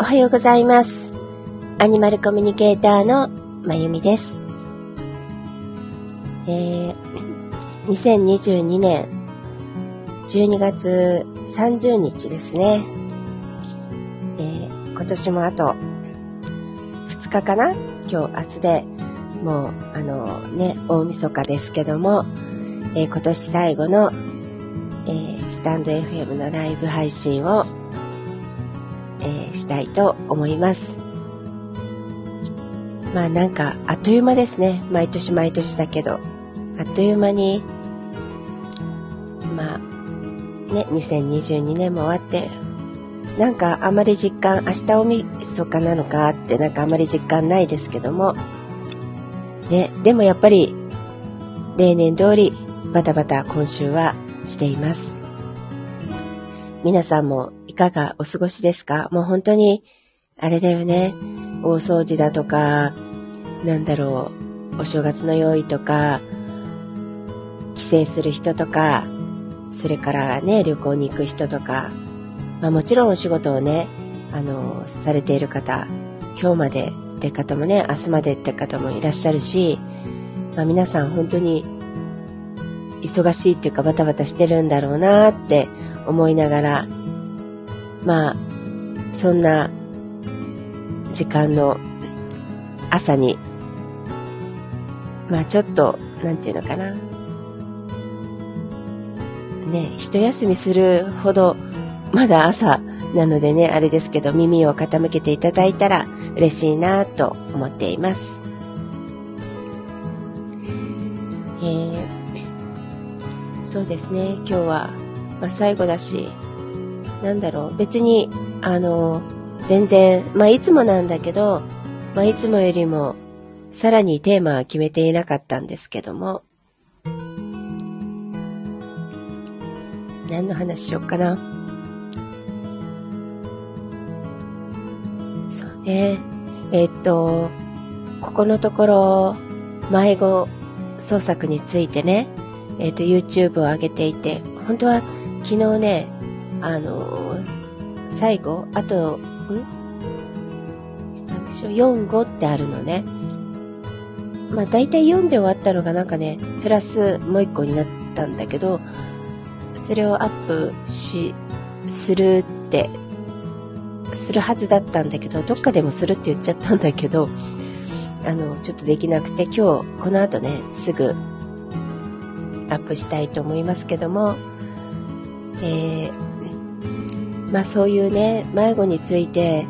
おはようございます。アニマルコミュニケーターのまゆみです。えー、2022年12月30日ですね。えー、今年もあと2日かな？今日、明日で、もう、あのね、大晦日ですけども、えー、今年最後の、えー、スタンド FM のライブ配信を、えー、したいと思います。まあなんか、あっという間ですね。毎年毎年だけど。あっという間に、まあ、ね、2022年も終わって、なんかあまり実感、明日おみそかなのかってなんかあまり実感ないですけども、ね、でもやっぱり、例年通りバタバタ今週はしています。皆さんもかがお過ごしですか？もう本当に、あれだよね。大掃除だとか、なんだろう、お正月の用意とか、帰省する人とか、それからね、旅行に行く人とか、まあもちろんお仕事をね、あの、されている方、今日までって方もね、明日までって方もいらっしゃるし、まあ皆さん本当に忙しいっていうかバタバタしてるんだろうなって思いながら、まあ、そんな時間の朝に、まあちょっと、なんていうのかな。ね、一休みするほど、まだ朝なのでね、あれですけど、耳を傾けていただいたら嬉しいなと思っています。えー、そうですね、今日は、まあ、最後だし、なんだろう、別に、あの、全然、まあ、いつもなんだけど、まあ、いつもよりも、さらにテーマは決めていなかったんですけども、何の話しようかな。そうね。えっと、ここのところ、迷子創作についてね、えっと、YouTube を上げていて、本当は昨日ね、あの、最後、あと、ん？なんでしょ、4、5ってあるのね。まあ大体読んで終わったのがなんかね、プラスもう1個になったんだけど、それをアップし、するって、するはずだったんだけど、どっかでもするって言っちゃったんだけど、あの、ちょっとできなくて、今日、この後ね、すぐ、アップしたいと思いますけども、えー、まあそういうね、迷子について、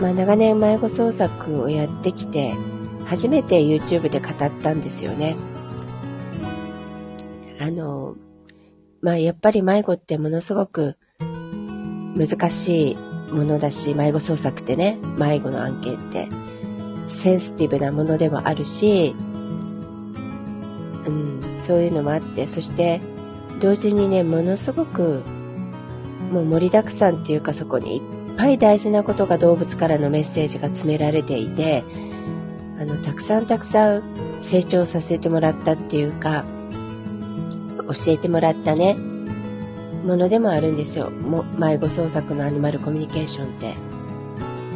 まあ長年迷子創作をやってきて、初めて YouTube で語ったんですよね。あの、まあ、やっぱり迷子ってものすごく難しいものだし、迷子捜索ってね、迷子の案件ってセンシティブなものでもあるし、うん、そういうのもあって、そして同時にね、ものすごくもう盛りだくさんっていうかそこにいっぱい大事なことが動物からのメッセージが詰められていて、あの、たくさんたくさん成長させてもらったっていうか、教えてもらったね、ものでもあるんですよ。も迷子創作のアニマルコミュニケーションって。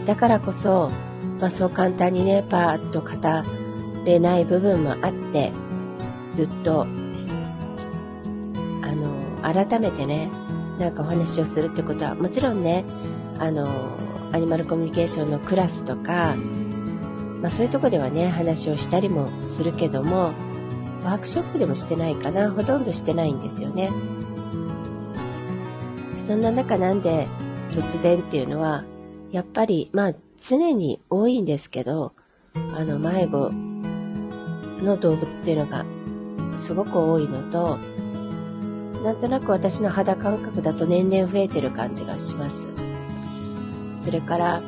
だからこそ、まあそう簡単にね、パーッと語れない部分もあって、ずっと、あの、改めてね、なんかお話をするってことは、もちろんね、あの、アニマルコミュニケーションのクラスとか、まあそういうとこではね、話をしたりもするけども、ワークショップでもしてないかな。ほとんどしてないんですよね。そんな中なんで突然っていうのは、やっぱり、まあ常に多いんですけど、あの迷子の動物っていうのがすごく多いのと、なんとなく私の肌感覚だと年々増えてる感じがします。それから、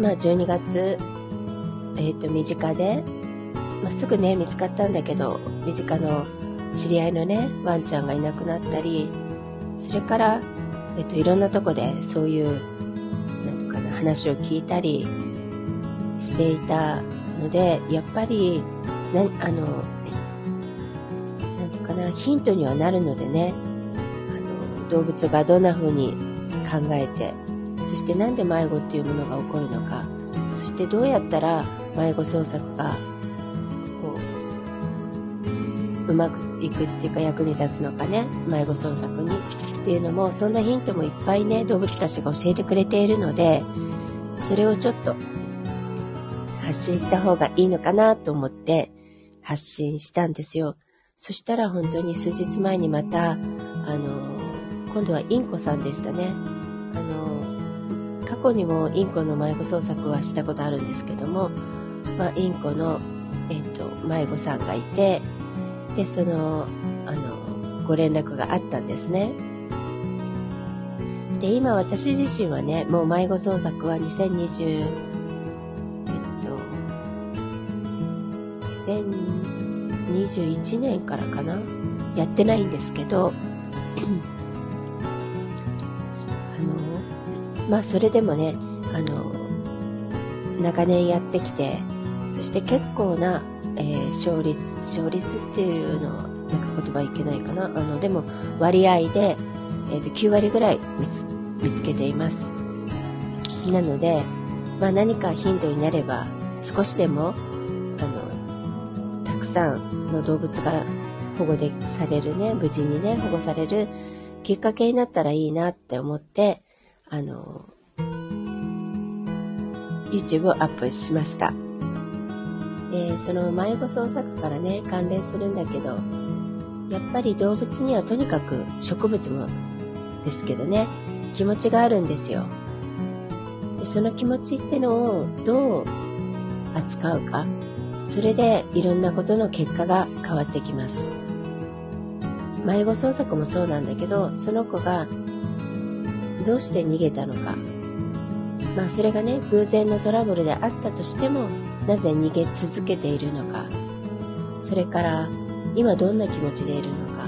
まあ12月、えっ、ー、と身近でまあ、すぐね、見つかったんだけど、身近の知り合いのね、ワンちゃんがいなくなったり、それから、えっと、いろんなとこでそういう、なんとかな、話を聞いたりしていたので、やっぱり、な、あの、ヒントにはなるのでね、あの、動物がどんな風に考えて、そしてなんで迷子っていうものが起こるのか、そしてどうやったら迷子捜索がこううまくいくっていうか役に立つのかね。迷子捜索にっていうのもそんなヒントもいっぱいね動物たちが教えてくれているのでそれをちょっと発信した方がいいのかなと思って発信したんですよ。そしたら本当に数日前にまたあの今度はインコさんでしたねあの過去にもインコの迷子捜索はしたことあるんですけども、まあ、インコの、えっと、迷子さんがいてで、その、あの、ご連絡があったんですね。で、今私自身はね、もう迷子捜索は2020、えっと、2021年からかなやってないんですけど、あの、まあそれでもね、あの、長年やってきて、そして結構なえー、勝率、勝率っていうのは、なんか言葉いけないかな。あの、でも割合で、えっ、ー、と、9割ぐらい見つけています。なので、まあ何かヒントになれば、少しでも、さんの動物が保護でされるね、無事にね、保護されるきっかけになったらいいなって思って、あの、YouTube をアップしました。で、その迷子捜索からね、関連するんだけど、やっぱり動物にはとにかく植物もですけどね、気持ちがあるんですよ。で、その気持ちってのをどう扱うか、それでいろんなことの結果が変わってきます。迷子捜索もそうなんだけど、その子がどうして逃げたのか。まあそれがね、偶然のトラブルであったとしても、なぜ逃げ続けているのか、それから今どんな気持ちでいるのか、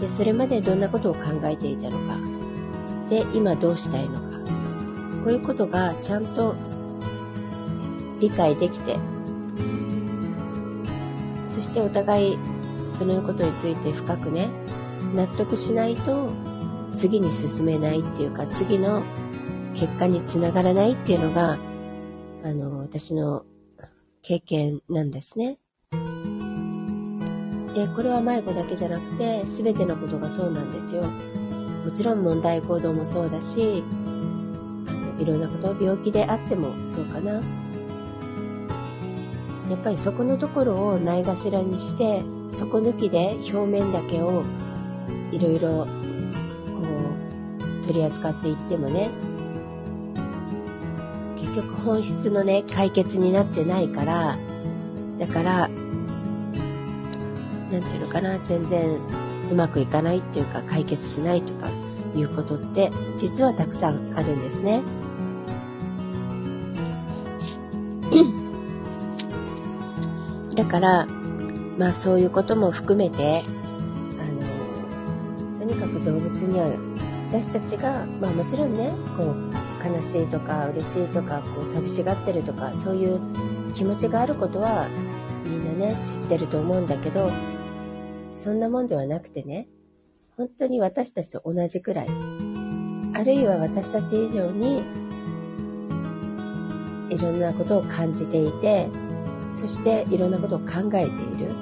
で、それまでどんなことを考えていたのか、で、今どうしたいのか、こういうことがちゃんと理解できて、そしてお互いそのことについて深くね、納得しないと次に進めないっていうか次の結果につながらないっていうのがあの私の経験なんですね。で、これは迷子だけじゃなくて、全てのことがそうなんですよ。もちろん問題行動もそうだし、いろんなこと、病気であってもそうかな。やっぱりそこのところをないがしらにして、底抜きで表面だけをいろいろこう取り扱っていってもね結、局本質のね、解決になってないから、だから、なんていうのかな、全然うまくいかないっていうか、解決しないとかいうことって、実はたくさんあるんですね。だから、まあそういうことも含めて、あの、とにかく動物には私たちが、まあもちろんね、こう、悲しいとか嬉しいとかこう寂しがってるとかそういう気持ちがあることはみんなね知ってると思うんだけどそんなもんではなくてね本当に私たちと同じくらいあるいは私たち以上にいろんなことを感じていてそしていろんなことを考えている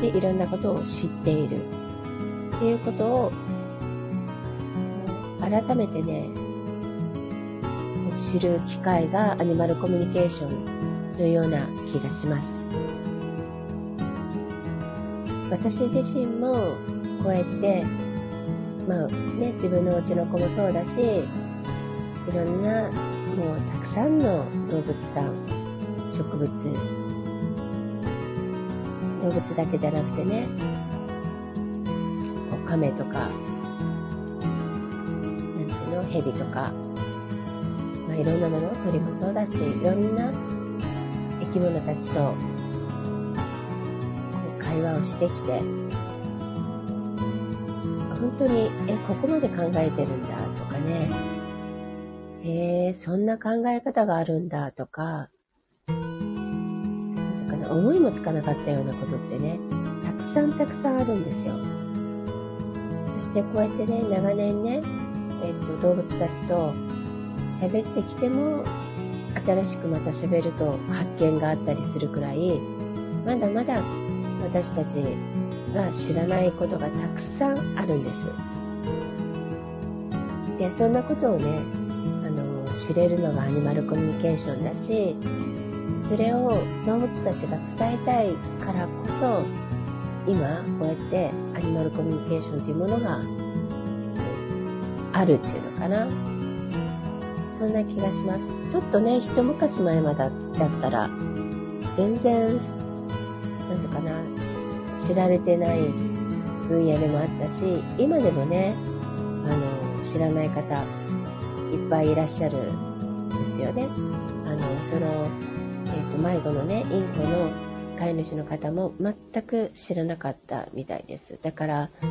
でいろんなことを知っているっていうことを改めてね知る機会がアニマルコミュニケーションのような気がします。私自身もこうやって、まあね、自分のうちの子もそうだし、いろんなもうたくさんの動物さん、植物、動物だけじゃなくてね、こう亀とか、なんていうの、蛇とか、まあ、いろんなもの、鳥もそうだし、いろんな生き物たちと会話をしてきて、本当に、え、ここまで考えてるんだとかね、へえ、そんな考え方があるんだとか、思いもつかなかったようなことってね、たくさんたくさんあるんですよ。そしてこうやってね、長年ね、えっと、動物たちと喋ってきても、新しくまた喋ると発見があったりするくらい、まだまだ私たちが知らないことがたくさんあるんです。で、そんなことをね、あの、知れるのがアニマルコミュニケーションだし、それを動物たちが伝えたいからこそ、今、こうやってアニマルコミュニケーションというものがあるっていうのかな。そんな気がします。ちょっとね、一昔前までだったら、全然、なんていうかな、知られてない分野でもあったし、今でもね、あの、知らない方、いっぱいいらっしゃるんですよね。あの、その、と、迷子のね、インコの飼い主の方も全く知らなかったみたいです。だから、あ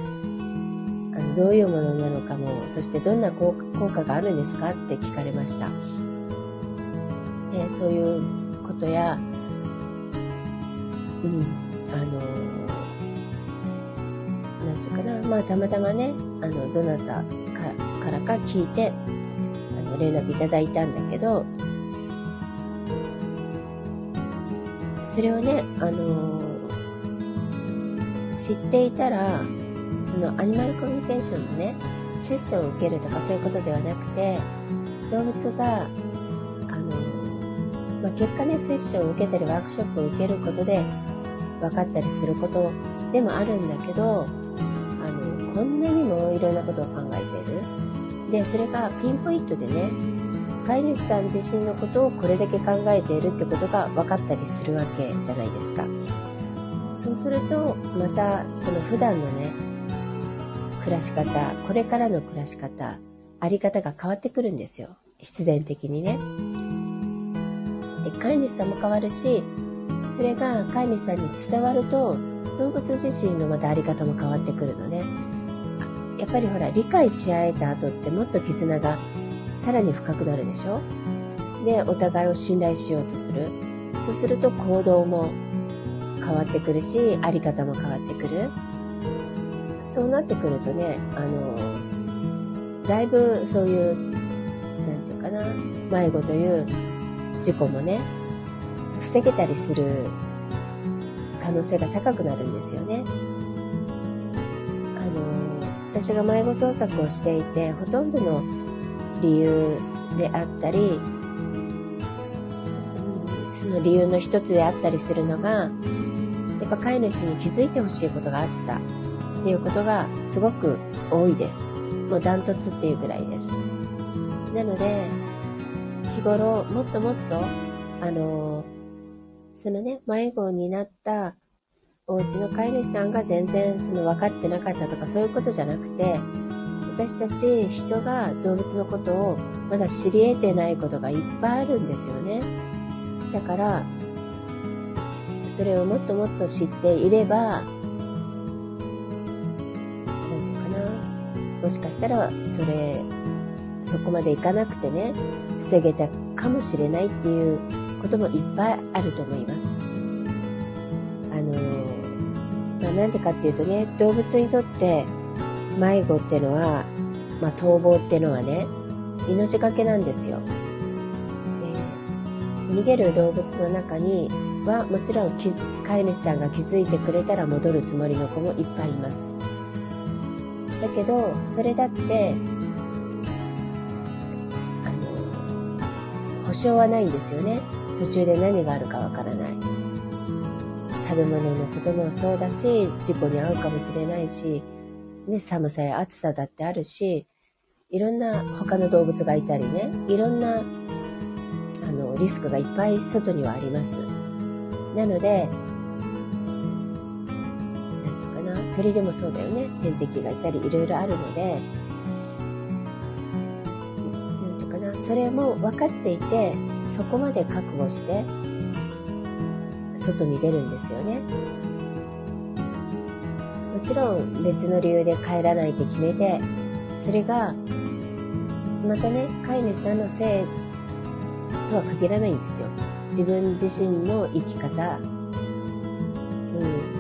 のどういうものなのかも、そしてどんな効果があるんですかって聞かれました。えー、そういうことや、うん、あの、なんていうかな、まあたまたまね、あの、どなたかからか聞いて、あの、連絡いただいたんだけど、それをね、あのー、知っていたら、そのアニマルコミュニケーションのね、セッションを受けるとかそういうことではなくて、動物が、あのー、まあ、結果ね、セッションを受けたりワークショップを受けることで分かったりすることでもあるんだけど、あの、こんなにもいろんなことを考えている。で、それがピンポイントでね、飼い主さん自身のことをこれだけ考えているってことが分かったりするわけじゃないですか。そうすると、またその普段のね、暮らし方、これからの暮らし方、あり方が変わってくるんですよ。必然的にね。で、飼い主さんも変わるし、それが飼い主さんに伝わると、動物自身のまたあり方も変わってくるのね。やっぱりほら、理解し合えた後ってもっと絆がさらに深くなるでしょ？で、お互いを信頼しようとする。そうすると行動も変わってくるし、あり方も変わってくる。そうなってくるとね、あの、だいぶそういう、なんていうかな、迷子という事故もね、防げたりする可能性が高くなるんですよね。あの、私が迷子捜索をしていて、ほとんどの理由であったり、その理由の一つであったりするのが、やっぱ飼い主に気づいてほしいことがあったっていうことがすごく多いです。もうダントツっていうぐらいです。なので、日頃もっともっと、あの、そのね、迷子になったお家の飼い主さんが全然その分かってなかったとかそういうことじゃなくて、私たち人が動物のことをまだ知り得てないことがいっぱいあるんですよね。だから、それをもっともっと知っていれば、なんていうかな。もしかしたら、それ、そこまでいかなくてね、防げたかもしれないっていうこともいっぱいあると思います。あの、まあ、なんでかっていうとね、動物にとって迷子ってのは、まあ、逃亡ってのはね、命がけなんですよ。逃げる動物の中にはもちろん飼い主さんが気づいてくれたら戻るつもりの子もいっぱいいます。だけど、それだって、あの、保証はないんですよね。途中で何があるかわからない。食べ物のこともそうだし、事故に遭うかもしれないし、ね、寒さや暑さだってあるし、いろんな他の動物がいたりね、いろんな、あの、リスクがいっぱい外にはあります。なので、なんとかな、鳥でもそうだよね。天敵がいたり、いろいろあるので、なんとかな、それも分かっていて、そこまで覚悟して、外に出るんですよね。ちろん別の理由で帰らないって決めて、それが、またね、飼い主さんのせいとは限らないんですよ。自分自身の生き方。う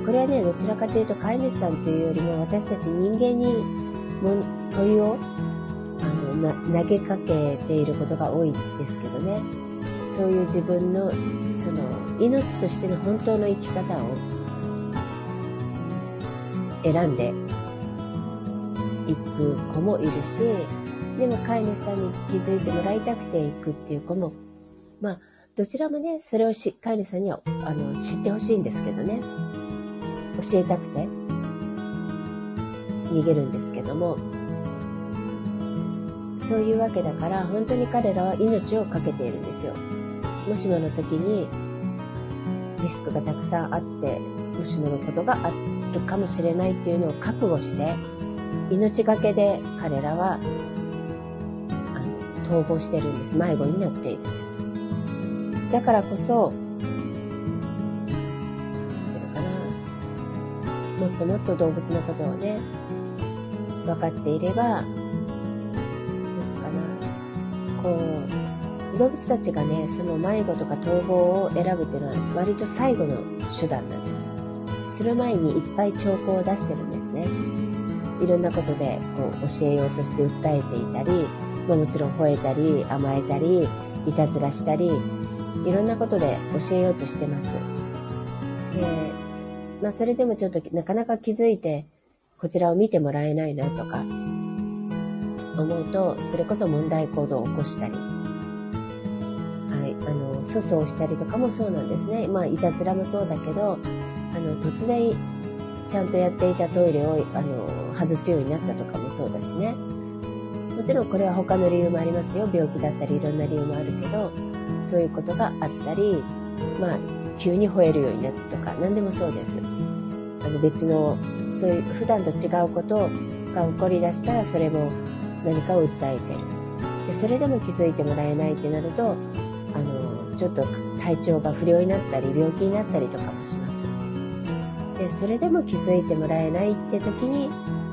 ん。これはね、どちらかというと飼い主さんというよりも私たち人間に問いをあの投げかけていることが多いですけどねそういう自分のその命としての本当の生き方を選んでいく子もいるしでも飼い主さんに気づいてもらいたくて行くっていう子もまあどちらもねそれをし飼い主さんにはあの知ってほしいんですけどね。教えたくて逃げるんですけども。そういうわけだから本当に彼らは命を懸けているんですよ。もしもの時にリスクがたくさんあってもしものことがあってるかもしれないっていうのを覚悟して命がけで彼らはあの逃亡してるんです。迷子になっているんです。だからこそてかな。もっともっと動物のことをね分かっていればなんかな。こう動物たちがねその迷子とか逃亡を選ぶっていうのは割と最後の手段なんです。する前にいっぱい兆候を出してるんですね。いろんなことでこう教えようとして訴えていたり、まあ、もちろん吠えたり甘えたりいたずらしたりいろんなことで教えようとしてます。でまあそれでもちょっとなかなか気づいてこちらを見てもらえないなとか思うとそれこそ問題行動を起こしたりはいあの粗相したりとかもそうなんですね。まあいたずらもそうだけどの突然ちゃんとやっていたトイレをあの外すようになったとかもそうだしね。もちろんこれは他の理由もありますよ。病気だったりいろんな理由もあるけどそういうことがあったりまあ急に吠えるようになったとか何でもそうです。あの別のそういう普段と違うことが起こりだしたらそれも何かを訴えてる。でそれでも気づいてもらえないってなるとあのちょっと体調が不良になったり病気になったりとかもします。でそれでも気づいてもらえないって時に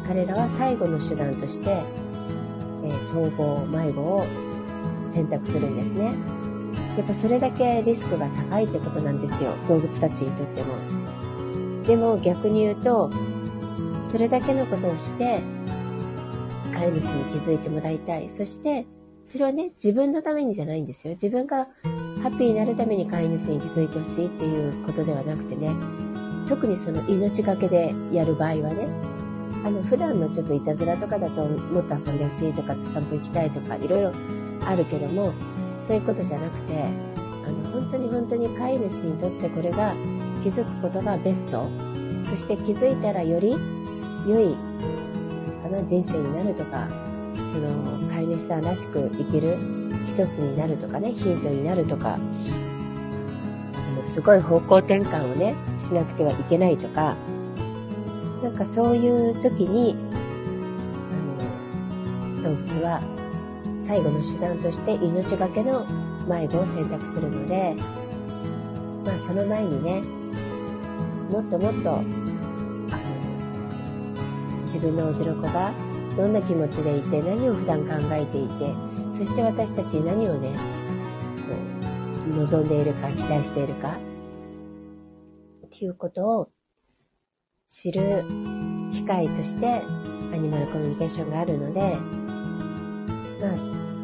彼らは最後の手段として、えー、逃亡迷子を選択するんですね。やっぱそれだけリスクが高いってことなんですよ。動物たちにとっても。でも逆に言うとそれだけのことをして飼い主に気づいてもらいたい。そしてそれはね自分のためにじゃないんですよ。自分がハッピーになるために飼い主に気づいてほしいっていうことではなくてね。特にその命がけでやる場合はねあの普段のちょっといたずらとかだともっと遊んでほしいとか散歩行きたいとかいろいろあるけどもそういうことじゃなくてあの本当に本当に飼い主にとってこれが気づくことがベスト。そして気づいたらより良いかな人生になるとかその飼い主さんらしく生きる一つになるとかねヒントになるとかのすごい方向転換をねしなくてはいけないとかなんかそういう時にあの動物は最後の手段として命がけの迷子を選択するのでまあその前にねもっともっとあの自分のおじろ子がどんな気持ちでいて何を普段考えていてそして私たちに何をね望んでいるか期待しているか。っていうことを知る機会としてアニマルコミュニケーションがあるのでま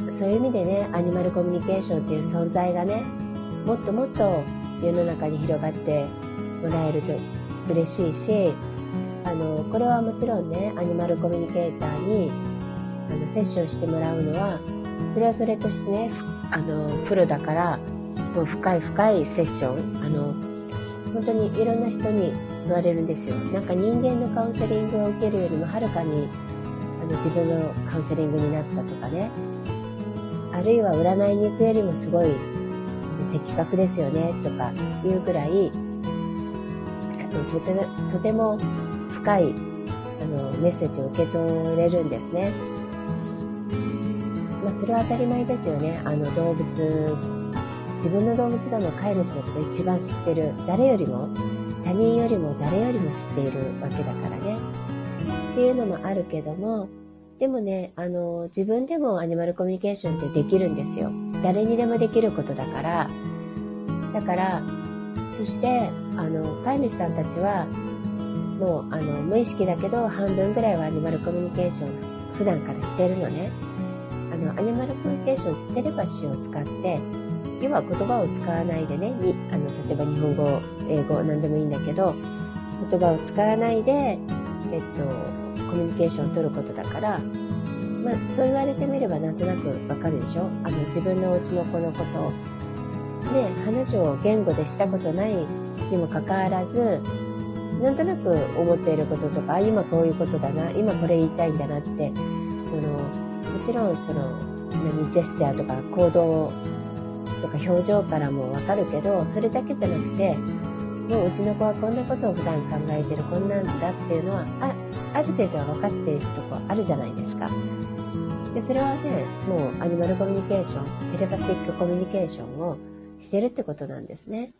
あそういう意味でねアニマルコミュニケーションっていう存在がねもっともっと世の中に広がってもらえると嬉しいしあのこれはもちろんねアニマルコミュニケーターにあのセッションしてもらうのはそれはそれとしてねあのプロだからもう深い深いセッションあの本当にいろんな人に言われるんですよなんか人間のカウンセリングを受けるよりもはるかにあの自分のカウンセリングになったとかねあるいは占いに行くよりもすごい的確ですよねとかいうぐらいとてとても深いあのメッセージを受け取れるんですね。まあ、それは当たり前ですよね。あの動物、自分の動物でも飼い主のことを一番知ってる。誰よりも、他人よりも誰よりも知っているわけだからね。っていうのもあるけども、でもね、あの、自分でもアニマルコミュニケーションってできるんですよ。誰にでもできることだから。だから、そして、あの、飼い主さんたちは、もうあの無意識だけど半分ぐらいはアニマルコミュニケーション普段からしてるのね。あの、アニマルコミュニケーションってテレパシーを使って、要は言葉を使わないでね、にあの例えば日本語、英語、何でもいいんだけど、言葉を使わないで、えっと、コミュニケーションを取ることだから、まあ、そう言われてみればなんとなくわかるでしょ？あの、自分のお家の子のことを、ね、話を言語でしたことないにもかかわらず、なんとなく思っていることとか、今こういうことだな、今これ言いたいんだなって、その、もちろんその、何、ジェスチャーとか行動とか表情からもわかるけど、それだけじゃなくて、もううちの子はこんなことを普段考えてる、こんなんだっていうのは、あある程度は分かっているとこあるじゃないですか。で、それはね、もうアニマルコミュニケーション、テレパシックコミュニケーションをしてるってことなんですね。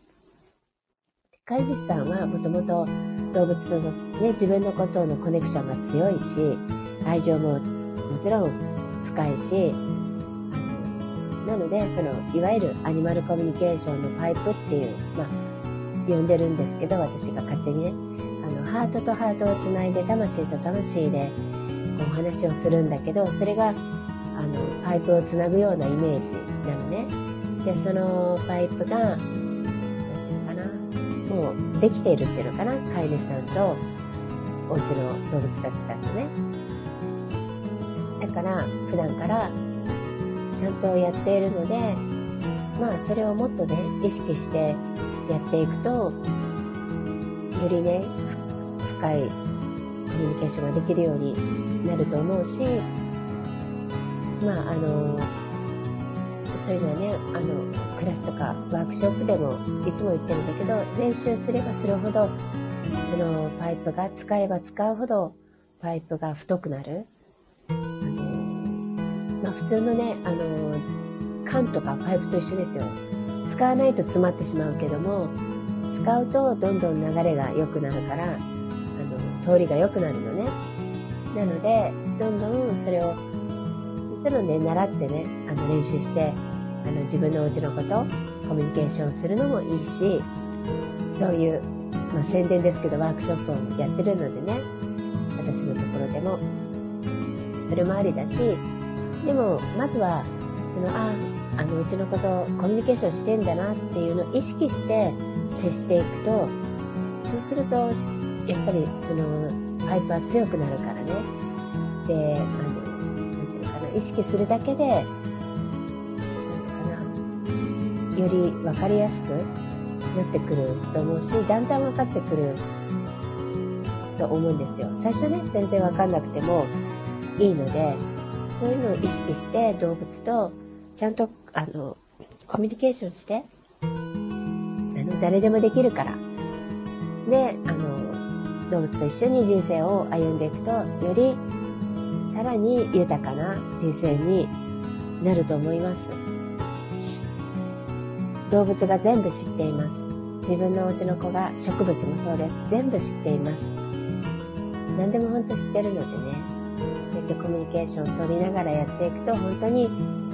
飼い主さんはもともと動物との、ね、自分のことのコネクションが強いし、愛情ももちろん深いし、なので、その、いわゆるアニマルコミュニケーションのパイプっていう、まあ、呼んでるんですけど、私が勝手にね、あの、ハートとハートをつないで、魂と魂で、お話をするんだけど、それが、あの、パイプをつなぐようなイメージなのね。で、そのパイプが何て言うのかな、もうできているっていうのかな飼い主さんとお家の動物たちだとね。だから普段からちゃんとやっているので、まあそれをもっとね、意識してやっていくと、よりね、深いコミュニケーションができるようになると思うし、まああの、そういうのはね、あの、クラスとかワークショップでもいつも言ってるんだけど、練習すればするほど、そのパイプが使えば使うほどパイプが太くなる。まあ普通のね、あの、缶とかパイプと一緒ですよ。使わないと詰まってしまうけども、使うとどんどん流れが良くなるから、あの、通りが良くなるのね。なので、どんどんそれを、もちろんね、習ってね、あの、練習して、あの自分のお家のことコミュニケーションするのもいいしそういう、まあ、宣伝ですけどワークショップをやってるのでね私のところでもそれもありだしでもまずはそのああのうちのことコミュニケーションしてんだなっていうのを意識して接していくとそうするとやっぱりそのパイプは強くなるからねであのなんていうのかな意識するだけでなんていうかなより分かりやすくなってくると思うし、だんだん分かってくると思うんですよ。最初ね、全然分かんなくてもいいので、そういうのを意識して動物とちゃんと、あの、コミュニケーションして、あの、誰でもできるから。で、あの、動物と一緒に人生を歩んでいくと、よりさらに豊かな人生になると思います。動物が全部知っています。自分のお家の子が植物もそうです。全部知っています。何でも本当知ってるのでね。ってコミュニケーションを取りながらやっていくと、本当に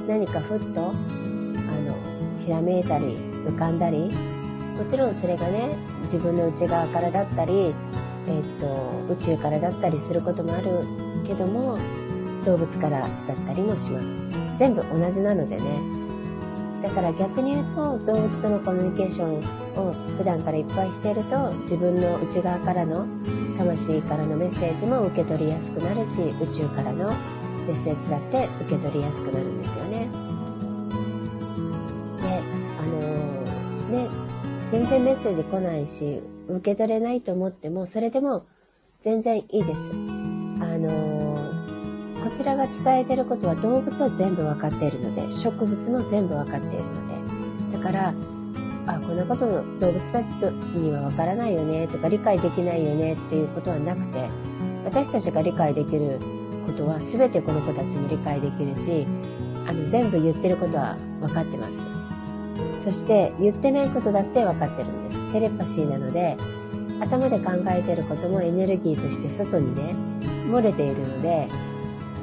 何かふっと、あの、ひらめいたり、浮かんだり、もちろんそれがね、自分の内側からだったり、えっと、宇宙からだったりすることもあるけども、動物からだったりもします。全部同じなのでね、だから逆に言うと動物とのコミュニケーションを普段からいっぱいしていると自分の内側からの魂からのメッセージも受け取りやすくなるし宇宙からのメッセージだって受け取りやすくなるんですよね。で、あのー、ね、全然メッセージ来ないし受け取れないと思ってもそれでも全然いいです。あのーこちらが伝えてることは動物は全部分かっているので、植物も全部分かっているので、だから、あ、こんなことの動物たちには分からないよねとか理解できないよねっていうことはなくて、私たちが理解できることは全てこの子たちも理解できるし、あの全部言ってることは分かってます。そして言ってないことだって分かってるんです。テレパシーなので、頭で考えてることもエネルギーとして外にね、漏れているので、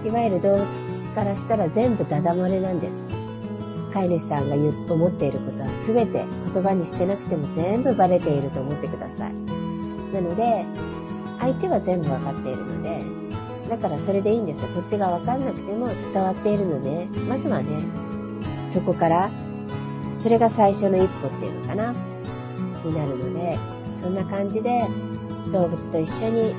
いわゆる動物からしたら全部ダダ漏れなんです。飼い主さんが言思っていることは全て言葉にしてなくても全部バレていると思ってください。なので、相手は全部わかっているので、だからそれでいいんですよ。こっちがわかんなくても伝わっているので、まずはね、そこから、それが最初の一歩っていうのかな、になるので、そんな感じで動物と一緒に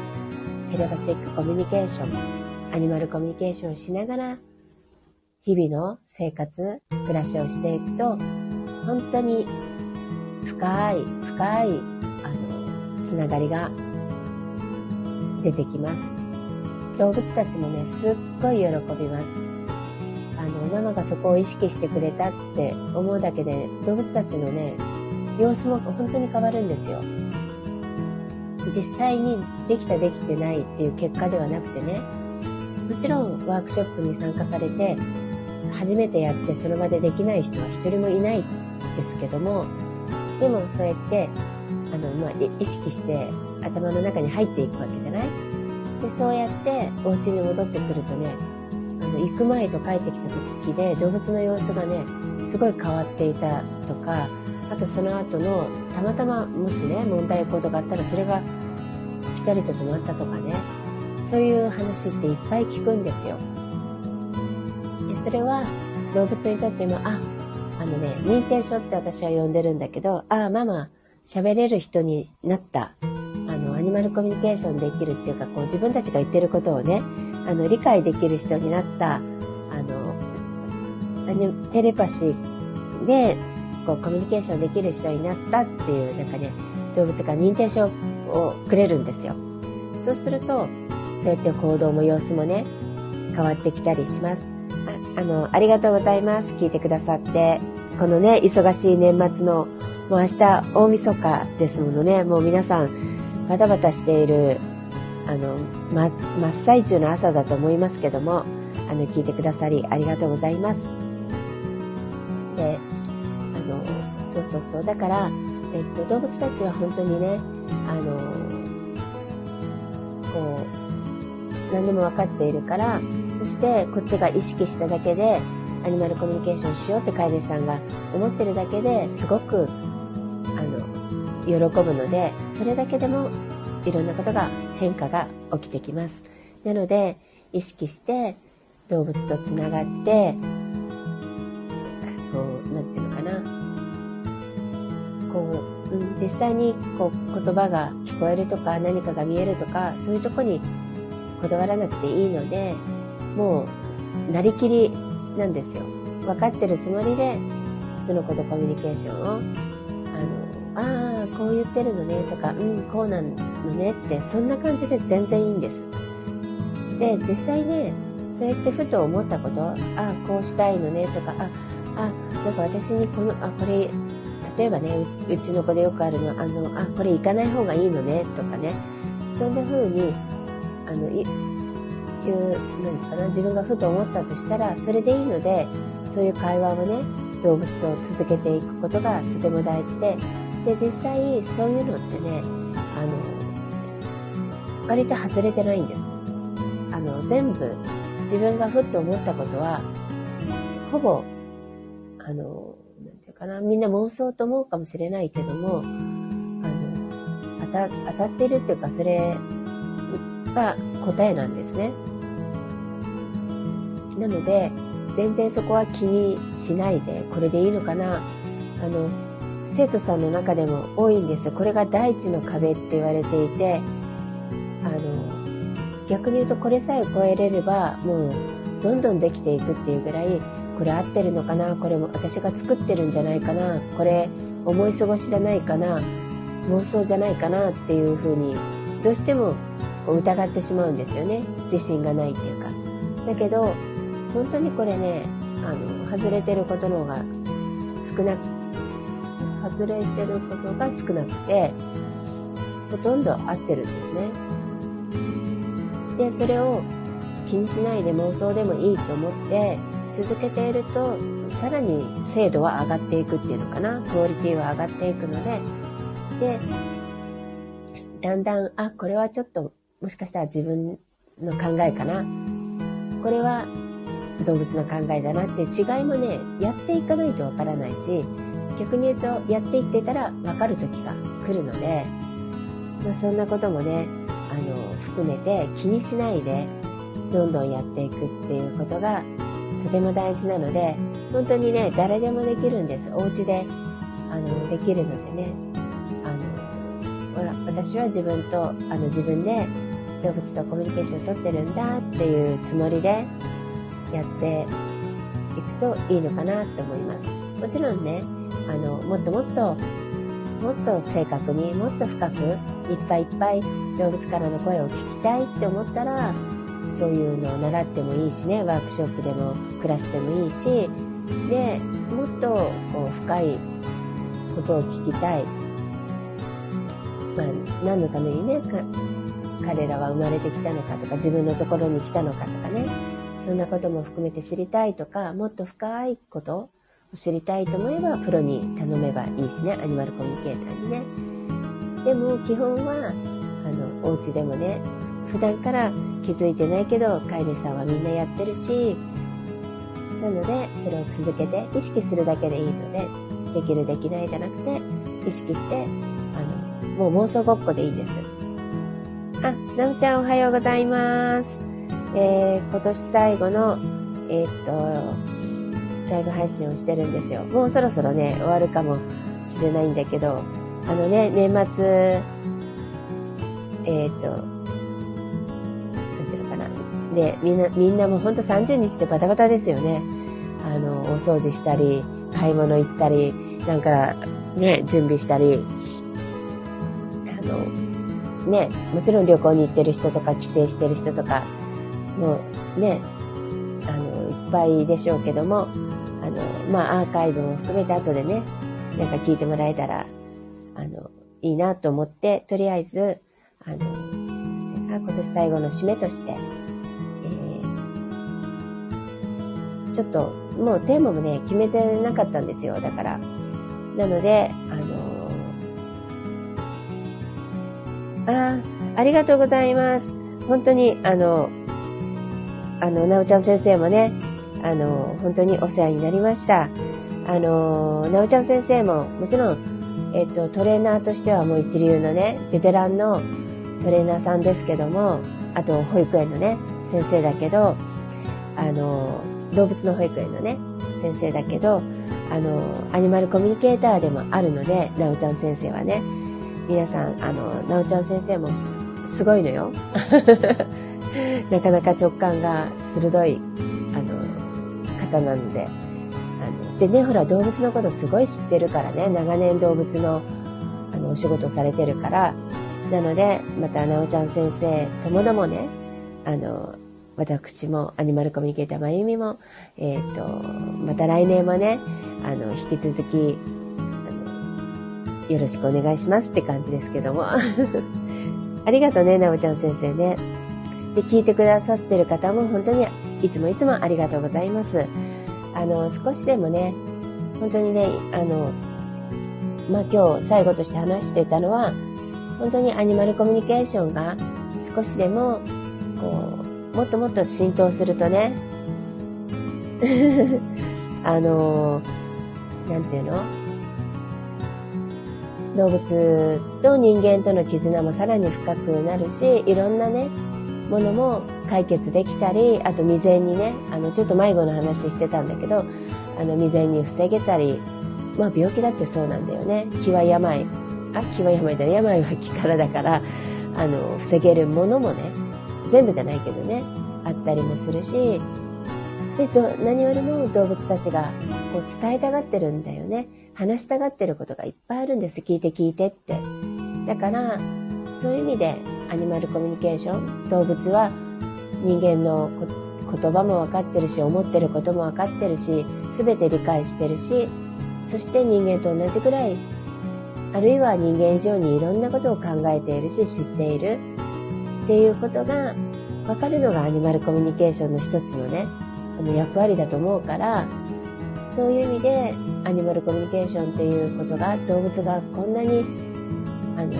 テレパシックコミュニケーション、アニマルコミュニケーションをしながら、日々の生活、暮らしをしていくと、本当に深い、深い、あの、つながりが出てきます。動物たちもね、すっごい喜びます。あの、ママがそこを意識してくれたって思うだけで、動物たちのね、様子も本当に変わるんですよ。実際にできたできてないっていう結果ではなくてね、もちろんワークショップに参加されて、初めてやってその場でできない人は一人もいないですけども、でもそうやって、あの、まあ、意識して頭の中に入っていくわけじゃない？で、そうやってお家に戻ってくるとね、あの、行く前と帰ってきた時で動物の様子がね、すごい変わっていたとか、あとその後の、たまたまもしね、問題行動があったらそれがピタリと止まったとかね、そういう話っていっぱい聞くんですよ。で、それは動物にとっても、あ、あのね、認定書って私は呼んでるんだけど、ああ、ママ、喋れる人になった。あの、アニマルコミュニケーションできるっていうか、こう自分たちが言ってることをね、あの、理解できる人になった、あの、テレパシーで、こう、コミュニケーションできる人になったっていう、なんかね、動物が認定書をくれるんですよ。そうすると、そうやって行動も様子もね、変わってきたりします。あの、ありがとうございます。聞いてくださって。このね、忙しい年末の、もう明日大晦日ですものね、もう皆さん、バタバタしている、あの、真っ最中の朝だと思いますけども、あの、聞いてくださりありがとうございます。で、あの、そうそうそう。だから、えっと、動物たちは本当にね、あの、こう、何でも分かっているから、そしてこっちが意識しただけで、アニマルコミュニケーションしようって飼い主さんが思ってるだけですごく、あの、喜ぶので、それだけでもいろんなことが、変化が起きてきます。なので、意識して動物とつながって、こう、なんていうのかな。こう、うん、実際にこう言葉が聞こえるとか何かが見えるとか、そういうとこにこだわらなくていいので、もう、なりきりなんですよ。分かってるつもりで、その子とコミュニケーションを、あの、ああ、こう言ってるのねとか、うん、こうなのねって、そんな感じで全然いいんです。で、実際ね、そうやってふと思ったこと、ああ、こうしたいのねとか、あ、あ、なんか私にこの、あ、これ、例えばねう、ちの子でよくあるの、あの、あ、これ行かない方がいいのねとかね、そんな風に、あの、いう、何かな、自分がふと思ったとしたら、それでいいので、そういう会話をね、動物と続けていくことがとても大事で、で、実際、そういうのってね、あの、割と外れてないんです。あの、全部、自分がふっと思ったことは、ほぼ、あの、なんていうかな、みんな妄想と思うかもしれないけども、あの、当た当たってるっていうか、それが答えなんですね。なので、全然そこは気にしないで、これでいいのかな。あの、生徒さんの中でも多いんですよ。これが第一の壁って言われていて、あの、逆に言うとこれさえ超えれれば、もうどんどんできていくっていうぐらい、これ合ってるのかなこれも私が作ってるんじゃないかなこれ思い過ごしじゃないかな妄想じゃないかなっていうふうに、どうしても疑ってしまうんですよね。自信がないっていうか。だけど、本当にこれね、あの、外れてることの方が少なく、外れてることが少なくて、ほとんど合ってるんですね。で、それを気にしないで妄想でもいいと思って続けていると、さらに精度は上がっていくっていうのかな。クオリティは上がっていくので、で、だんだん、あ、これはちょっと、もしかしたら自分の考えかな。これは動物の考えだなっていう違いもね、やっていかないとわからないし、逆に言うと、やっていってたらわかる時が来るので、まあ、そんなこともね、あの、含めて気にしないでどんどんやっていくっていうことがとても大事なので本当にね誰でもできるんです。お家であのできるのでね。あのほら私は自分とあの自分で動物とコミュニケーションをとってるんだっていうつもりでやっていくといいのかなと思います。もちろんねあのもっともっともっと正確にもっと深くいっぱいいっぱい動物からの声を聞きたいって思ったらそういうのを習ってもいいしねワークショップでもクラスでもいいしでもっとこう深いことを聞きたい、まあ、何のためにね彼らは生まれてきたのかとか自分のところに来たのかとかね。そんなことも含めて知りたいとかもっと深いことを知りたいと思えばプロに頼めばいいしね。アニマルコミュニケーターにね。でも基本はあのお家でもね普段から気づいてないけど飼い主さんはみんなやってるしなのでそれを続けて意識するだけでいいのでできるできないじゃなくて意識してあのもう妄想ごっこでいいんです。あなおちゃんおはようございます。えー、今年最後のえー、っとライブ配信をしてるんですよ。もうそろそろね終わるかもしれないんだけどあのね年末えー、っとなんていうのかな。で、みんな、みんなもほんと30日でバタバタですよね。あの、お掃除したり、買い物行ったり、なんか、ね、準備したり、あの、ね、もちろん旅行に行ってる人とか、帰省してる人とか、もうね、あの、いっぱいでしょうけども、あの、まあ、アーカイブも含めて後でね、なんか聞いてもらえたら、あの、いいなと思って、とりあえず、あの、今年最後の締めとして、えちょっともうテーマもね、決めてなかったんですよ。だから。なので、あのー、あありがとうございます。本当に、あの、あの、なおちゃん先生もね、あの、本当にお世話になりました。あの、なおちゃん先生も、もちろん、えっと、トレーナーとしてはもう一流のね、ベテランのトレーナーさんですけども、あと、保育園のね、先生だけど、あの、動物の保育園のね、先生だけど、あの、アニマルコミュニケーターでもあるので、なおちゃん先生はね、皆さん、あの、なおちゃん先生もすすごいのよ。なかなか直感が鋭い、あの、方なので。あのでね、ほら、動物のことすごい知ってるからね、長年動物の、あの、お仕事されてるから、なので、また、なおちゃん先生ともどもね、あの、私もアニマルコミュニケーターまゆみも、えっ、ー、と、また来年もね、あの、引き続き、よろしくお願いしますって感じですけども。ありがとうね、なおちゃん先生ね。で、聞いてくださってる方も本当にいつもいつもありがとうございます。あの、少しでもね、本当にね、あの、まあ、今日最後として話してたのは、本当にアニマルコミュニケーションが少しでも、こう、もっともっと浸透するとね あのなんていうの？動物と人間との絆もさらに深くなるしいろんなねものも解決できたりあと未然にねあのちょっと迷子の話してたんだけどあの未然に防げたりまあ病気だってそうなんだよね気は病あ気は病だ病は気からだからあの防げるものもね全部じゃないけどね、あったりもするし、で、何よりも動物たちがこう伝えたがってるんだよね。話したがってることがいっぱいあるんです。聞いて聞いてって。だから、そういう意味でアニマルコミュニケーション、動物は人間の言葉も分かってるし、思ってることも分かってるし、全て理解してるし、そして人間と同じぐらい、あるいは人間以上にいろんなことを考えているし、知っている。っていうことが分かるのがアニマルコミュニケーションの一つのね、あの役割だと思うから、そういう意味でアニマルコミュニケーションっていうことが動物がこんなにあの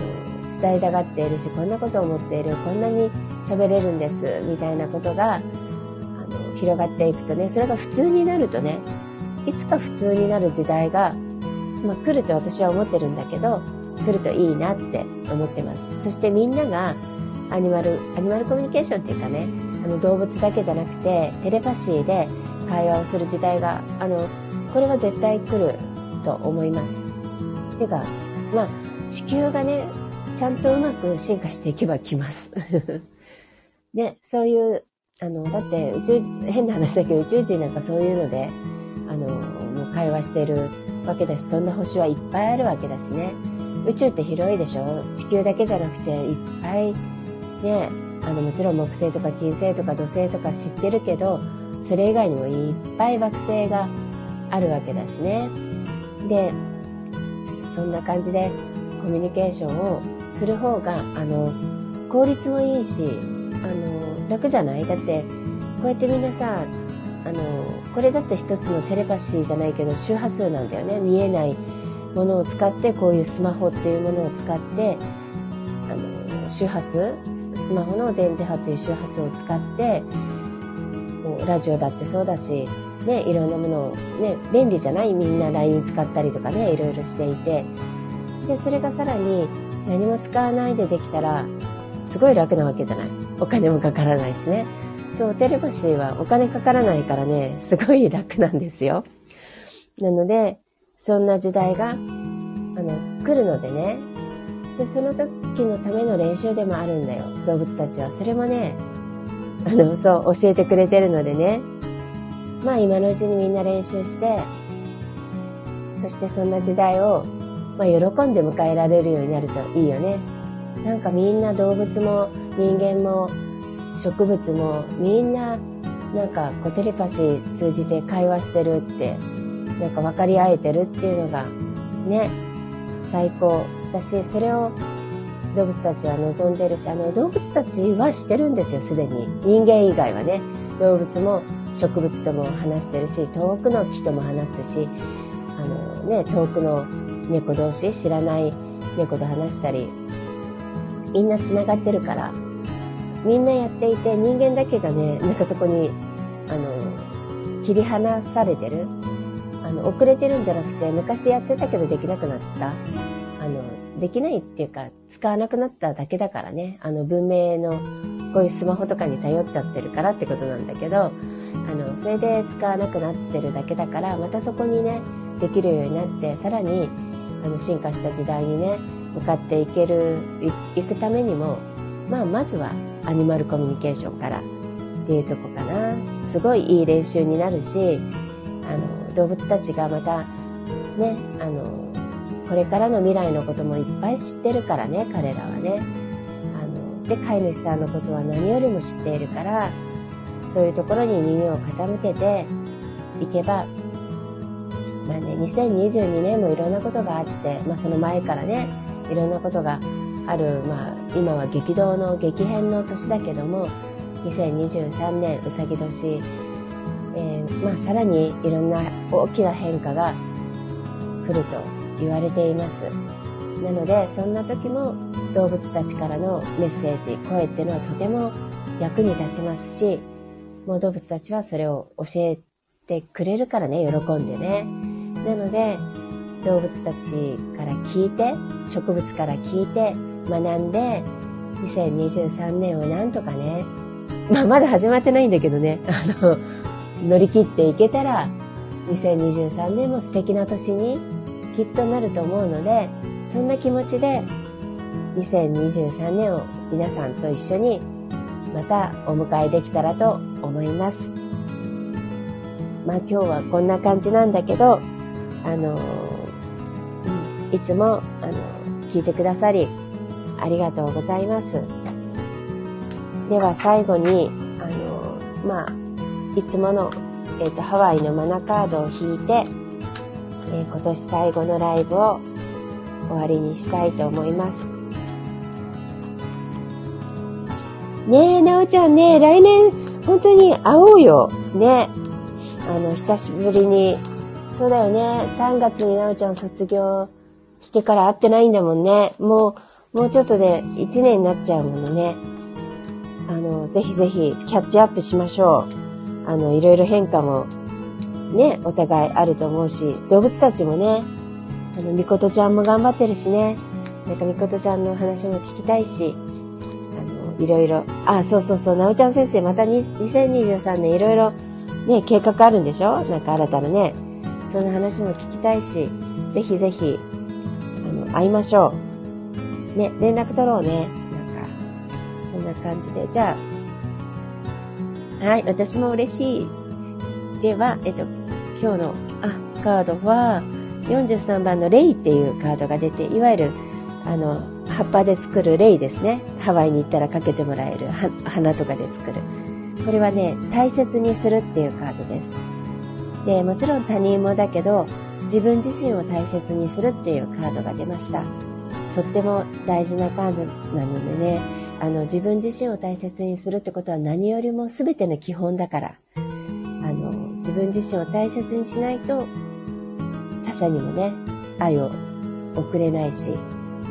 伝えたがっているし、こんなことを思っている、こんなに喋れるんです、みたいなことがあの広がっていくとね、それが普通になるとね、いつか普通になる時代が、まあ、来ると私は思ってるんだけど、来るといいなって思ってます。そしてみんながアニマル、アニマルコミュニケーションっていうかね、あの動物だけじゃなくて、テレパシーで会話をする時代が、あの、これは絶対来ると思います。ていうか、まあ、地球がね、ちゃんとうまく進化していけば来ます。で、そういう、あの、だって宇宙、変な話だけど宇宙人なんかそういうので、あの、もう会話してるわけだし、そんな星はいっぱいあるわけだしね。宇宙って広いでしょ？地球だけじゃなくていっぱいね、あのもちろん木星とか金星とか土星とか知ってるけど、それ以外にもいっぱい惑星があるわけだしね。で、そんな感じでコミュニケーションをする方が、あの、効率もいいし、あの、楽じゃない？だって、こうやってみんなさ、あの、これだって一つのテレパシーじゃないけど周波数なんだよね。見えないものを使って、こういうスマホっていうものを使って、あの、周波数、スマホの電磁波という周波数を使って、こうラジオだってそうだし、ね、いろんなものを、ね、便利じゃない？みんな LINE 使ったりとかね、いろいろしていて。で、それがさらに何も使わないでできたら、すごい楽なわけじゃない。お金もかからないしね。そう、テレパシーはお金かからないからね、すごい楽なんですよ。なので、そんな時代が、あの、来るのでね。で、その時のための練習でもあるんだよ。動物たちは。それもね、あの、そう、教えてくれてるのでね。まあ今のうちにみんな練習して、そしてそんな時代を、まあ喜んで迎えられるようになるといいよね。なんかみんな動物も人間も植物もみんななんかこうテレパシー通じて会話してるってなんか分かり合えてるっていうのがね最高だしそれを動物たちは望んでるしあの動物たちはしてるんですよすでに人間以外はね動物も植物とも話してるし遠くの木とも話すしあの、ね、遠くの猫同士知らない猫と話したりみんな繋がってるからみんなやっていて人間だけがねなんかそこにあの切り離されてるあの遅れてるんじゃなくて昔やってたけどできなくなったあのできないっていうか使わなくなっただけだからねあの文明のこういうスマホとかに頼っちゃってるからってことなんだけどあのそれで使わなくなってるだけだからまたそこにねできるようになってさらにあの進化した時代にね向かっていけるいくためにもまあまずはアニマルコミュニケーションからっていうとこかな。すごいいい練習になるしあの動物たちがまたねあのこれからの未来のこともいっぱい知ってるからね彼らはね。あので飼い主さんのことは何よりも知っているからそういうところに耳を傾けていけばまあね2022年もいろんなことがあって、まあ、その前からねいろんなことがある、まあ、今は激動の激変の年だけども2023年うさぎ年、えー、まあ、さらにいろんな大きな変化が来ると言われています。なのでそんな時も動物たちからのメッセージ声っていうのはとても役に立ちますしもう動物たちはそれを教えてくれるからね喜んでね。なので動物たちから聞いて植物から聞いて学んで2023年をなんとかねまあまだ始まってないんだけどね あの乗り切っていけたら2023年も素敵な年にきっとなると思うのでそんな気持ちで2023年を皆さんと一緒にまたお迎えできたらと思います。まあ今日はこんな感じなんだけど、あの、いつも、あの、聞いてくださり、ありがとうございます。では最後に、あの、まあ、いつもの、えっ、ー、と、ハワイのマナカードを引いて、えー、今年最後のライブを終わりにしたいと思います。ねえ、なおちゃんね、来年本当に会おうよ。ね。あの、久しぶりに。そうだよね。3月になおちゃん卒業してから会ってないんだもんね。もう、もうちょっとで1年になっちゃうものね。あの、ぜひぜひキャッチアップしましょう。あの、いろいろ変化もね、お互いあると思うし、動物たちもね、あの、みことちゃんも頑張ってるしね、なんかみことちゃんの話も聞きたいし、あの、いろいろ、あ、そうそうそう、なおちゃん先生、また2023年いろいろ、ね、計画あるんでしょ？なんか新たなね。そんな話も聞きたいし、ぜひぜひ、あの、会いましょう。ね、連絡取ろうね。なんか、そんな感じで。じゃあ、はい、私も嬉しい。では、えっと、今日の、あ、カードは、43番のレイっていうカードが出て、いわゆる、あの、葉っぱで作るレイですね。ハワイに行ったらかけてもらえる花とかで作る。これはね、大切にするっていうカードです。で、もちろん他人もだけど、自分自身を大切にするっていうカードが出ました。とっても大事なカードなのでね、あの、自分自身を大切にするってことは何よりも全ての基本だから、あの、自分自身を大切にしないと、他者にもね、愛を送れないし、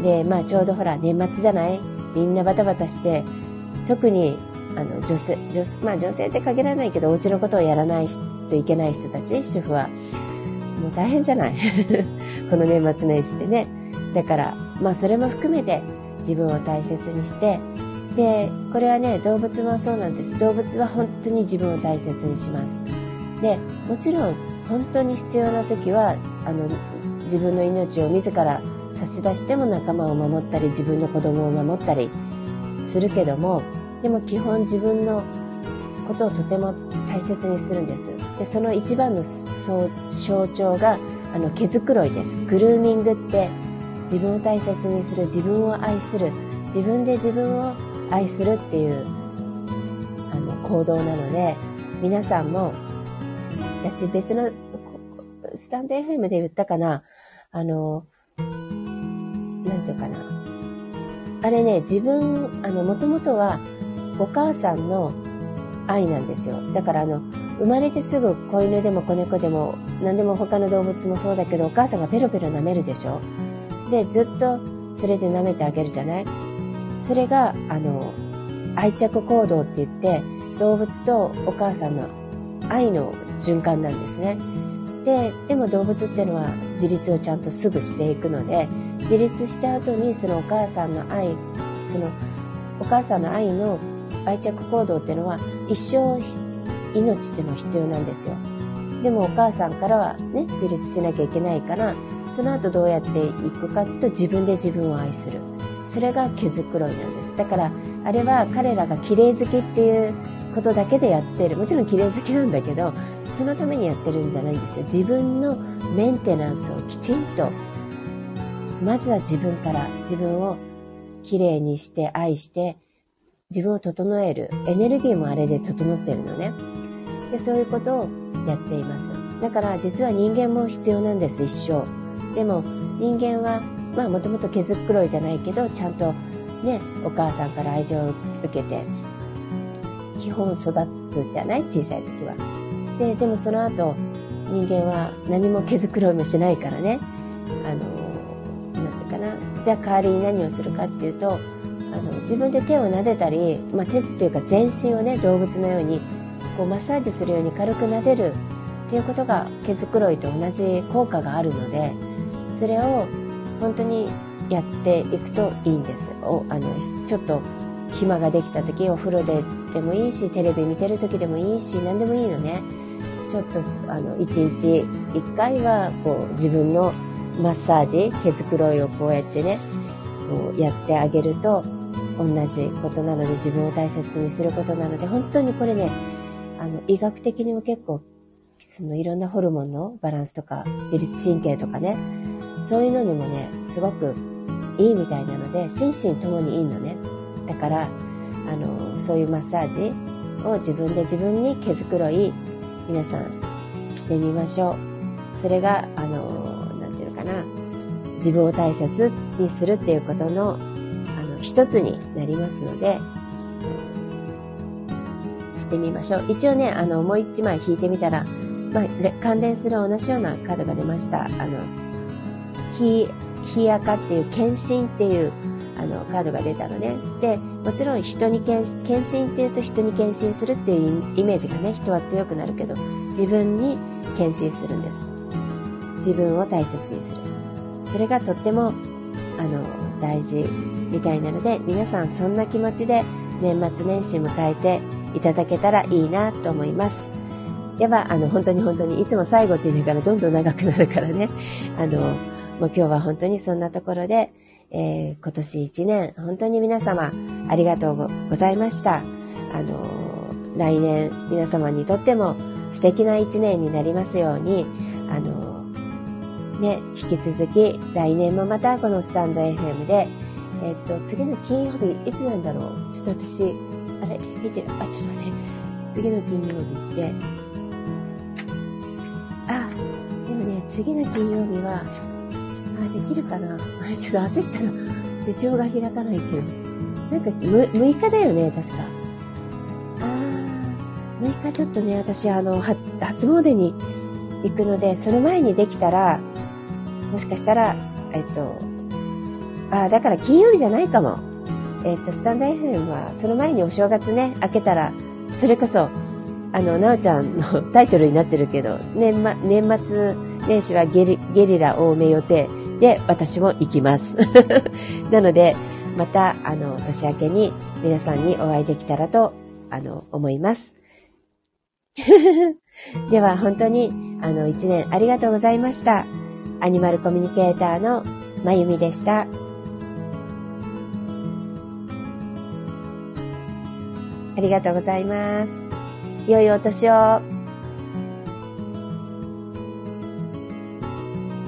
で、まあちょうどほら、年末じゃない？みんなバタバタして、特に、あの、女性、女まあ女性って限らないけど、お家のことをやらない人といけない人たち、主婦は、もう大変じゃない この年末年始ってね。だから、まあそれも含めて自分を大切にして、で、これはね、動物もそうなんです。動物は本当に自分を大切にします。で、もちろん、本当に必要な時は、あの、自分の命を自ら差し出しても仲間を守ったり自分の子供を守ったりするけどもでも基本自分のことをとても大切にするんですでその一番の象徴があの毛づくろいですグルーミングって自分を大切にする自分を愛する自分で自分を愛するっていうあの行動なので皆さんも私別のスタンド FM で言ったかなあのなんていうかな。あれね、自分、あの、もともとはお母さんの愛なんですよ。だからあの、生まれてすぐ子犬でも子猫でも何でも他の動物もそうだけどお母さんがペロペロ舐めるでしょで、ずっとそれで舐めてあげるじゃない？それが、あの、愛着行動って言って動物とお母さんの愛の循環なんですね。で、でも動物っていうのは自立をちゃんとすぐしていくので、自立した後にそのお母さんの愛、そのお母さんの愛の愛着行動っていうのは一生命っていうのは必要なんですよ。でもお母さんからはね、自立しなきゃいけないから、その後どうやっていくかっていうと自分で自分を愛する。それが毛づくろいなんです。だから、あれは彼らが綺麗好きっていうことだけでやってる。もちろん綺麗好きなんだけど、そのためにやってるんじゃないんですよ。自分のメンテナンスをきちんとまずは自分から自分をきれいにして愛して自分を整えるエネルギーもあれで整ってるのね。でそういうことをやっています。だから実は人間も必要なんです一生。でも人間はまあもともと毛づくろいじゃないけどちゃんとねお母さんから愛情を受けて基本育つじゃない？小さい時は。ででもその後人間は何も毛づくろいもしないからね。あの何て言うかな。じゃあ代わりに何をするかっていうとあの自分で手を撫でたり、まあ、手っていうか全身をね動物のようにこうマッサージするように軽く撫でるっていうことが毛づくろいと同じ効果があるのでそれを本当にやっていくといいんです。おあのちょっと暇ができた時お風呂ででもいいしテレビ見てる時でもいいし何でもいいのね。ちょっとあの1日1回はこう自分のマッサージ、毛づくろいをこうやってね、こうやってあげると、同じことなので自分を大切にすることなので、本当にこれね、あの、医学的にも結構、そのいろんなホルモンのバランスとか、自律神経とかね、そういうのにもね、すごくいいみたいなので、心身ともにいいのね。だから、あの、そういうマッサージを自分で自分に毛づくろい、皆さんしてみましょう。それが、あの何て言う、かな自分を大切にするっていうことの一つになりますのでしてみましょう。一応ねあのもう一枚引いてみたら、まあ、関連する同じようなカードが出ました。あのひひやかっていう献身っていうあのカードが出たのね。でもちろん人に献身っていうと人に献身するっていうイメージがね人は強くなるけど自分に献身するんです。自分を大切にする。それがとっても、あの、大事。みたいなので、皆さんそんな気持ちで、年末年始迎えていただけたらいいなと思います。では、あの、本当に本当に、いつも最後って言うからどんどん長くなるからね。あの、もう今日は本当にそんなところで、えー、今年一年、本当に皆様、ありがとうございました。あの、来年、皆様にとっても素敵な一年になりますように、あの、ね、引き続き、来年もまたこのスタンド FM で、えっと、次の金曜日、いつなんだろう？ちょっと私、あれ、見て、あ、ちょっと待って。次の金曜日って、あ、でもね、次の金曜日は、あ、できるかな？あれ、ちょっと焦ったら、手帳が開かないけど。なんか、6日だよね、確か。あー、6日ちょっとね、私、あの、初、初詣に行くので、その前にできたら、もしかしたら、えっと、あ、だから金曜日じゃないかも。えっと、スタンド FM は、その前にお正月ね、明けたら、それこそ、あの、なおちゃんのタイトルになってるけど、年末、年末年始はゲリゲリラ多め予定で、私も行きます。なので、また、あの、年明けに皆さんにお会いできたらと、あの、思います。では、本当に、あの、一年ありがとうございました。アニマルコミュニケーターのまゆみでした。ありがとうございます。良いお年を。